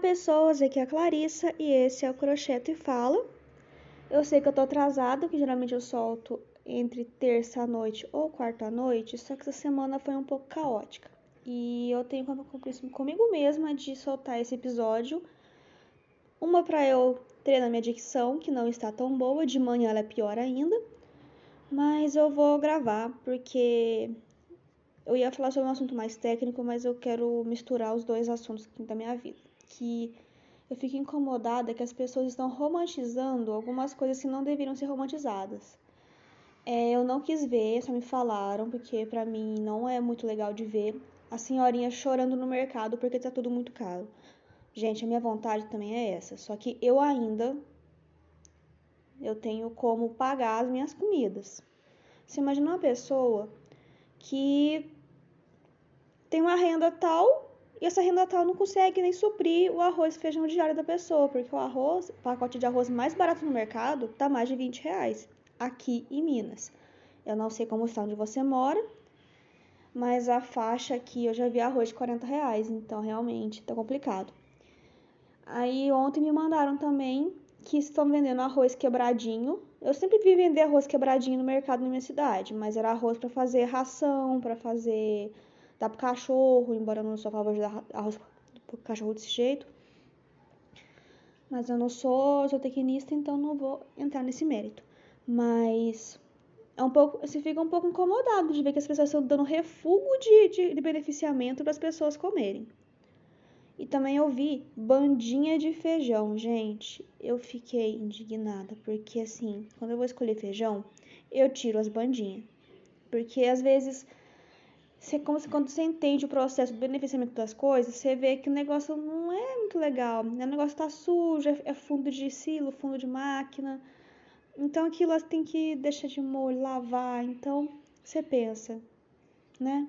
pessoas, aqui é a Clarissa e esse é o Crochê e Fala. Eu sei que eu tô atrasada, que geralmente eu solto entre terça à noite ou quarta à noite, só que essa semana foi um pouco caótica. E eu tenho compromisso comigo mesma de soltar esse episódio. Uma para eu treinar minha dicção, que não está tão boa, de manhã ela é pior ainda. Mas eu vou gravar porque eu ia falar sobre um assunto mais técnico, mas eu quero misturar os dois assuntos da minha vida. Que eu fico incomodada que as pessoas estão romantizando algumas coisas que não deveriam ser romantizadas. É, eu não quis ver, só me falaram, porque pra mim não é muito legal de ver a senhorinha chorando no mercado porque tá tudo muito caro. Gente, a minha vontade também é essa, só que eu ainda eu tenho como pagar as minhas comidas. Você imagina uma pessoa que tem uma renda tal e essa renda tal não consegue nem suprir o arroz e feijão diário da pessoa, porque o arroz, o pacote de arroz mais barato no mercado tá mais de 20 reais aqui em Minas. Eu não sei como está onde você mora, mas a faixa aqui eu já vi arroz de 40 reais, então realmente tá complicado. Aí ontem me mandaram também que estão vendendo arroz quebradinho. Eu sempre vi vender arroz quebradinho no mercado na minha cidade, mas era arroz para fazer ração, para fazer dar pro cachorro, embora eu não sou a favor de dar arroz pro cachorro desse jeito. Mas eu não sou zootecnista, então não vou entrar nesse mérito. Mas é um pouco, você fica um pouco incomodado de ver que as pessoas estão dando refúgio de, de, de beneficiamento para as pessoas comerem. E também eu vi bandinha de feijão, gente. Eu fiquei indignada, porque assim, quando eu vou escolher feijão, eu tiro as bandinhas. Porque às vezes você, como, quando você entende o processo do beneficiamento das coisas, você vê que o negócio não é muito legal. O negócio tá sujo, é, é fundo de silo, fundo de máquina. Então aquilo tem que deixar de molho, lavar. Então você pensa, né?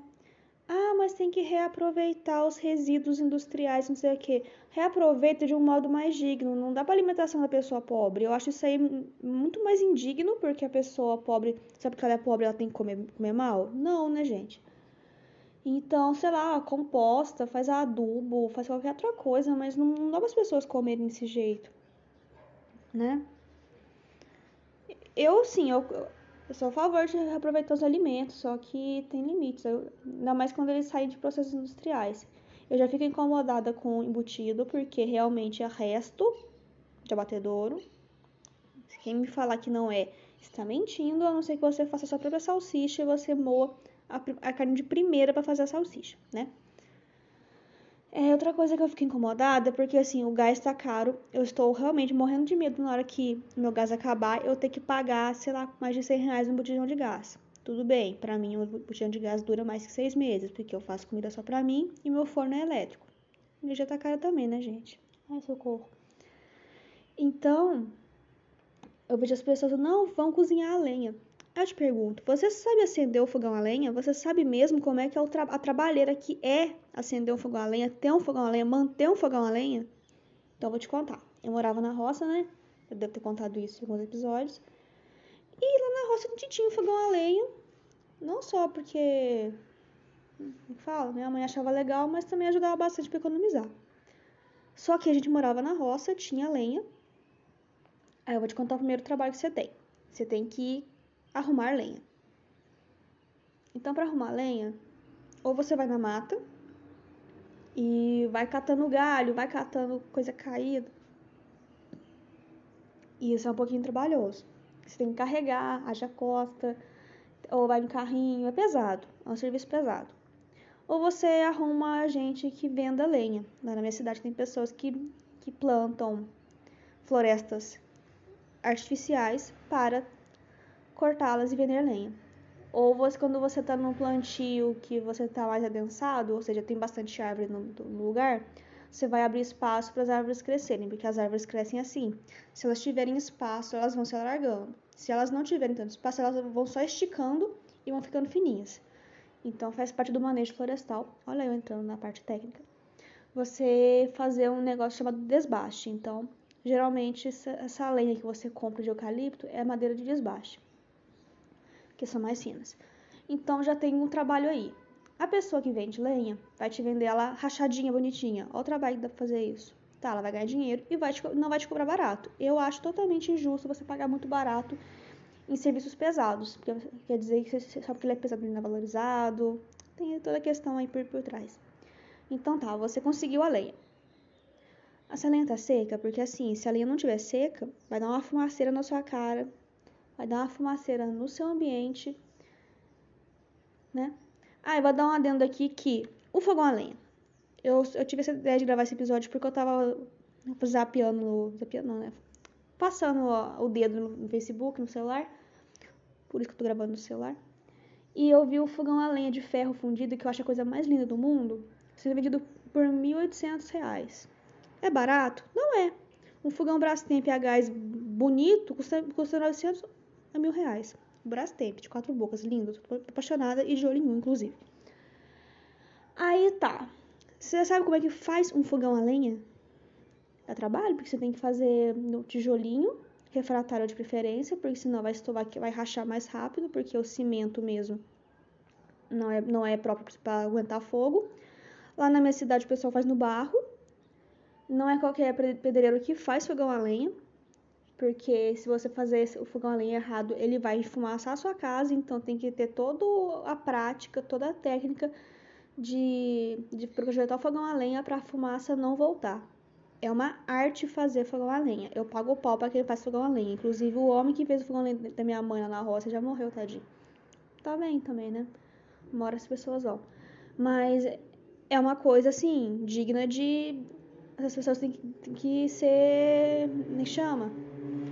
Ah, mas tem que reaproveitar os resíduos industriais, não sei o que. Reaproveita de um modo mais digno. Não dá para alimentação da pessoa pobre. Eu acho isso aí muito mais indigno, porque a pessoa pobre, sabe que ela é pobre, ela tem que comer, comer mal? Não, né, gente? Então, sei lá, composta, faz adubo, faz qualquer outra coisa, mas não, não dá para as pessoas comerem desse jeito, né? Eu, sim, eu, eu sou a favor de reaproveitar os alimentos, só que tem limites, eu, ainda mais quando eles saem de processos industriais. Eu já fico incomodada com embutido, porque realmente é resto de abatedouro. Quem me falar que não é, está mentindo, a não ser que você faça a sua própria salsicha e você moa a, a carne de primeira para fazer a salsicha, né? É, outra coisa que eu fico incomodada é porque assim, o gás tá caro. Eu estou realmente morrendo de medo na hora que meu gás acabar, eu ter que pagar, sei lá, mais de 100 reais um botijão de gás. Tudo bem, para mim o botijão de gás dura mais que seis meses, porque eu faço comida só pra mim e meu forno é elétrico. Energia tá cara também, né, gente? Ai, socorro. Então, eu vejo as pessoas, não, vão cozinhar a lenha. Eu te pergunto, você sabe acender o fogão a lenha? Você sabe mesmo como é que é tra a trabalheira que é acender um fogão a lenha, ter um fogão a lenha, manter um fogão a lenha? Então eu vou te contar. Eu morava na roça, né? Eu devo ter contado isso em alguns episódios. E lá na roça a gente tinha um fogão a lenha. Não só porque. É fala? Minha mãe achava legal, mas também ajudava bastante para economizar. Só que a gente morava na roça, tinha lenha. Aí eu vou te contar o primeiro trabalho que você tem. Você tem que arrumar lenha. Então, para arrumar lenha, ou você vai na mata e vai catando galho, vai catando coisa caída. E isso é um pouquinho trabalhoso. Você tem que carregar, haja costa, ou vai no carrinho, é pesado, é um serviço pesado. Ou você arruma gente que venda lenha. Lá na minha cidade tem pessoas que, que plantam florestas artificiais para cortá-las e vender lenha. Ou você, quando você está num plantio que você está mais adensado, ou seja, tem bastante árvore no, no lugar, você vai abrir espaço para as árvores crescerem, porque as árvores crescem assim. Se elas tiverem espaço, elas vão se alargando. Se elas não tiverem tanto espaço, elas vão só esticando e vão ficando fininhas. Então faz parte do manejo florestal. Olha eu entrando na parte técnica. Você fazer um negócio chamado desbaste. Então, geralmente essa lenha que você compra de eucalipto é madeira de desbaste que são mais finas. Então já tem um trabalho aí. A pessoa que vende lenha vai te vender ela rachadinha, bonitinha. Olha o trabalho que dá pra fazer isso. Tá, ela vai ganhar dinheiro e vai te, não vai te cobrar barato. Eu acho totalmente injusto você pagar muito barato em serviços pesados. Porque quer dizer que só porque ele é pesado ele não é valorizado. Tem toda a questão aí por, por trás. Então tá, você conseguiu a lenha. Essa lenha tá seca, porque assim, se a lenha não tiver seca, vai dar uma fumaceira na sua cara, vai dar uma fumaceira no seu ambiente, né? Ah, eu vou dar um adendo aqui que o fogão a lenha. Eu, eu tive essa ideia de gravar esse episódio porque eu tava zapeando, zapeando não, né? Passando ó, o dedo no Facebook, no celular. Por isso que eu tô gravando no celular. E eu vi o fogão a lenha de ferro fundido, que eu acho a coisa mais linda do mundo, sendo vendido por R$ 1.800. É barato? Não é. Um fogão Brastemp a gás bonito custa, custa 900 a mil reais. Brastemp, de quatro bocas, lindo. Apaixonada e de olho em um, inclusive. Aí tá. Você sabe como é que faz um fogão a lenha? É trabalho, porque você tem que fazer no tijolinho, refratário de preferência, porque senão vai estovar, vai rachar mais rápido, porque o cimento mesmo não é, não é próprio para aguentar fogo. Lá na minha cidade o pessoal faz no barro. Não é qualquer pedreiro que faz fogão a lenha, porque se você fazer o fogão a lenha errado, ele vai enfumaçar a sua casa, então tem que ter toda a prática, toda a técnica de, de projetar o fogão a lenha para a fumaça não voltar. É uma arte fazer fogão a lenha. Eu pago o pau para quem faz fogão a lenha. Inclusive, o homem que fez o fogão a lenha da minha mãe lá na roça já morreu, tadinho. Tá bem também, né? Mora as pessoas vão. Mas é uma coisa, assim, digna de as pessoas têm que, têm que ser, me chama,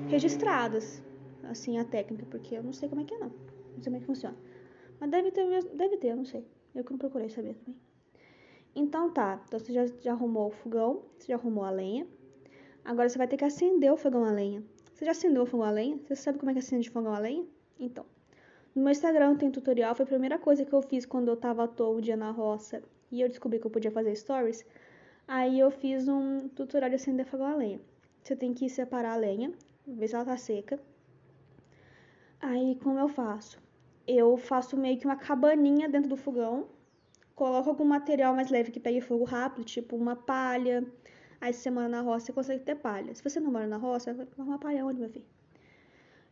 registradas, assim, a técnica, porque eu não sei como é que é, não. Não sei como é que funciona. Mas deve ter mesmo, deve ter, eu não sei. Eu que não procurei saber também. Então tá, então você já, já arrumou o fogão, você já arrumou a lenha. Agora você vai ter que acender o fogão a lenha. Você já acendeu o fogão a lenha? Você sabe como é que acende o fogão a lenha? Então, no meu Instagram tem tutorial, foi a primeira coisa que eu fiz quando eu tava à toa um dia na roça e eu descobri que eu podia fazer stories. Aí eu fiz um tutorial de acender fogão a lenha. Você tem que separar a lenha, ver se ela tá seca. Aí como eu faço? Eu faço meio que uma cabaninha dentro do fogão, coloco algum material mais leve que pegue fogo rápido, tipo uma palha. Aí se você mora na roça, você consegue ter palha. Se você não mora na roça, vai arrumar palha onde, meu filho?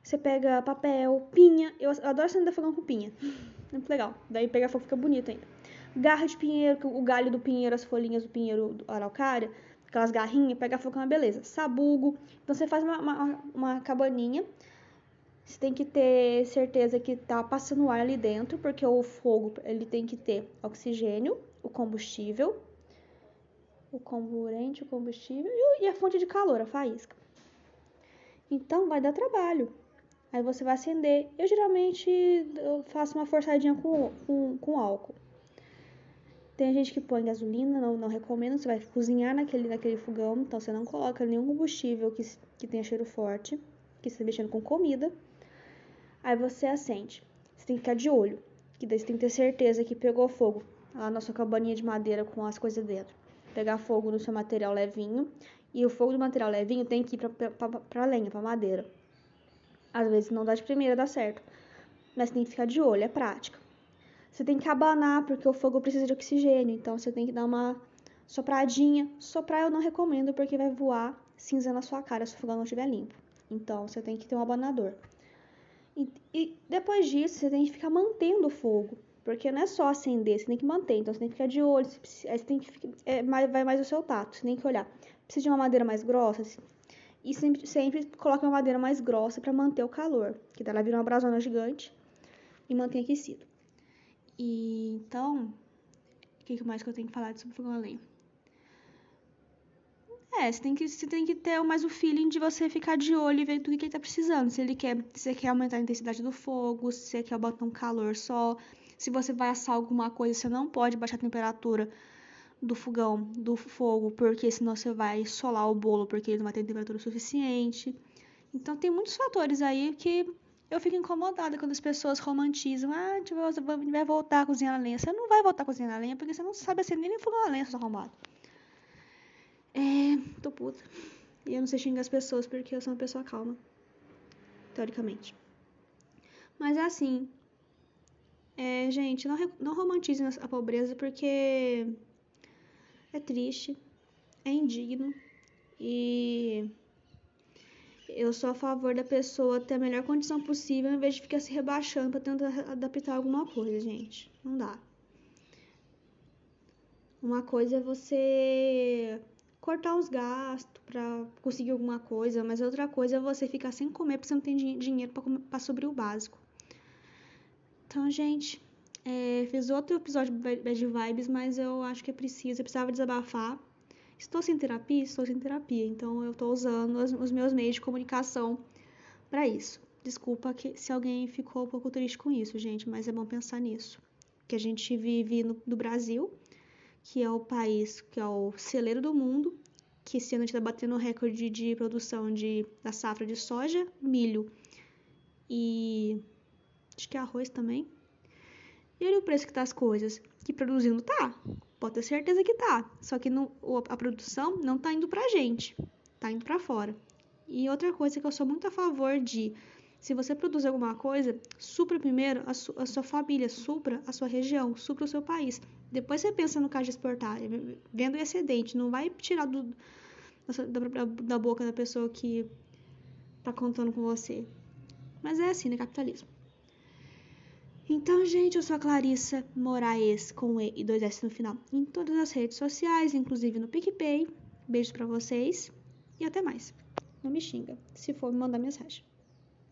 Você pega papel, pinha. Eu adoro acender fogão com pinha. Muito legal. Daí pega fogo fica bonito ainda garra de pinheiro, o galho do pinheiro, as folhinhas do pinheiro do araucária, aquelas garrinhas, pega fogo é uma beleza. Sabugo. Então você faz uma, uma, uma cabaninha. Você tem que ter certeza que tá passando ar ali dentro, porque o fogo ele tem que ter oxigênio, o combustível, o comburente, o combustível e a fonte de calor, a faísca. Então vai dar trabalho. Aí você vai acender. Eu geralmente faço uma forçadinha com, com, com álcool. Tem gente que põe gasolina, não, não recomendo. Você vai cozinhar naquele, naquele fogão, então você não coloca nenhum combustível que, que tenha cheiro forte, que você está mexendo com comida. Aí você acende. Você tem que ficar de olho, que daí você tem que ter certeza que pegou fogo na sua cabaninha de madeira com as coisas dentro. Pegar fogo no seu material levinho. E o fogo do material levinho tem que ir pra, pra, pra, lenha, pra madeira. Às vezes não dá de primeira, dá certo. Mas tem que ficar de olho, é prática. Você tem que abanar, porque o fogo precisa de oxigênio. Então você tem que dar uma sopradinha. Soprar eu não recomendo, porque vai voar cinza na sua cara se o fogão não estiver limpo. Então você tem que ter um abanador. E, e, depois disso, você tem que ficar mantendo o fogo. Porque não é só acender, você tem que manter. Então você tem que ficar de olho. Você, aí você tem que ficar, é, vai mais o seu tato, você tem que olhar. Precisa de uma madeira mais grossa. E sempre, sempre coloque uma madeira mais grossa para manter o calor. Que daí ela vira uma brasona gigante e mantém aquecido. E então, o que mais que eu tenho que falar sobre fogão a lenha? É, você tem que, você tem que ter mais o feeling de você ficar de olho e ver tudo que ele tá precisando. Se ele quer, se você quer aumentar a intensidade do fogo, se você quer botar um calor só, se você vai assar alguma coisa, você não pode baixar a temperatura do fogão, do fogo, porque senão você vai solar o bolo, porque ele não vai ter temperatura suficiente. Então tem muitos fatores aí que eu fico incomodada quando as pessoas romantizam. Ah, tipo, você vai voltar a cozinhar na lenha. Você não vai voltar a cozinhar na lenha porque você não sabe acender nem fogão a lenha, seu arrombado. É, tô puta. E eu não sei xingar as pessoas porque eu sou uma pessoa calma. Teoricamente. Mas é assim. É, gente, não, não romantizem a pobreza porque é triste, é indigno E eu sou a favor da pessoa ter a melhor condição possível em vez de ficar se rebaixando para tentar adaptar alguma coisa, gente. Não dá. Uma coisa é você cortar os gastos para conseguir alguma coisa, mas outra coisa é você ficar sem comer porque você não tem dinheiro para sobre o básico. Então, gente, é, fiz outro episódio de Bad Vibes, mas eu acho que é preciso, eu precisava desabafar. Estou sem terapia? Estou sem terapia, então eu estou usando os, meus meios de comunicação para isso. Desculpa que, se alguém ficou um pouco triste com isso, gente, mas é bom pensar nisso. Que a gente vive no, no Brasil, que é o país que é o celeiro do mundo, que esse ano a gente está batendo recorde de produção de, da safra de soja, milho e acho que arroz também. E olha o preço que tá as coisas. Que produzindo tá. Pode ter certeza que tá. Só que a produção não tá indo pra gente. Tá indo para fora. E outra coisa que eu sou muito a favor de se você produz alguma coisa, supra primeiro a, su a, sua família, supra a sua região, supra o seu país. Depois você pensa no caso de exportar, vendo o excedente, não vai tirar do, da, da boca da pessoa que tá contando com você. Mas é assim, né? Capitalismo. Então, gente, eu sou a Clarissa Moraes com E e dois S no final em todas as redes sociais, inclusive no PicPay. Beijos para vocês e até mais. Não me xinga se for me mandar mensagem.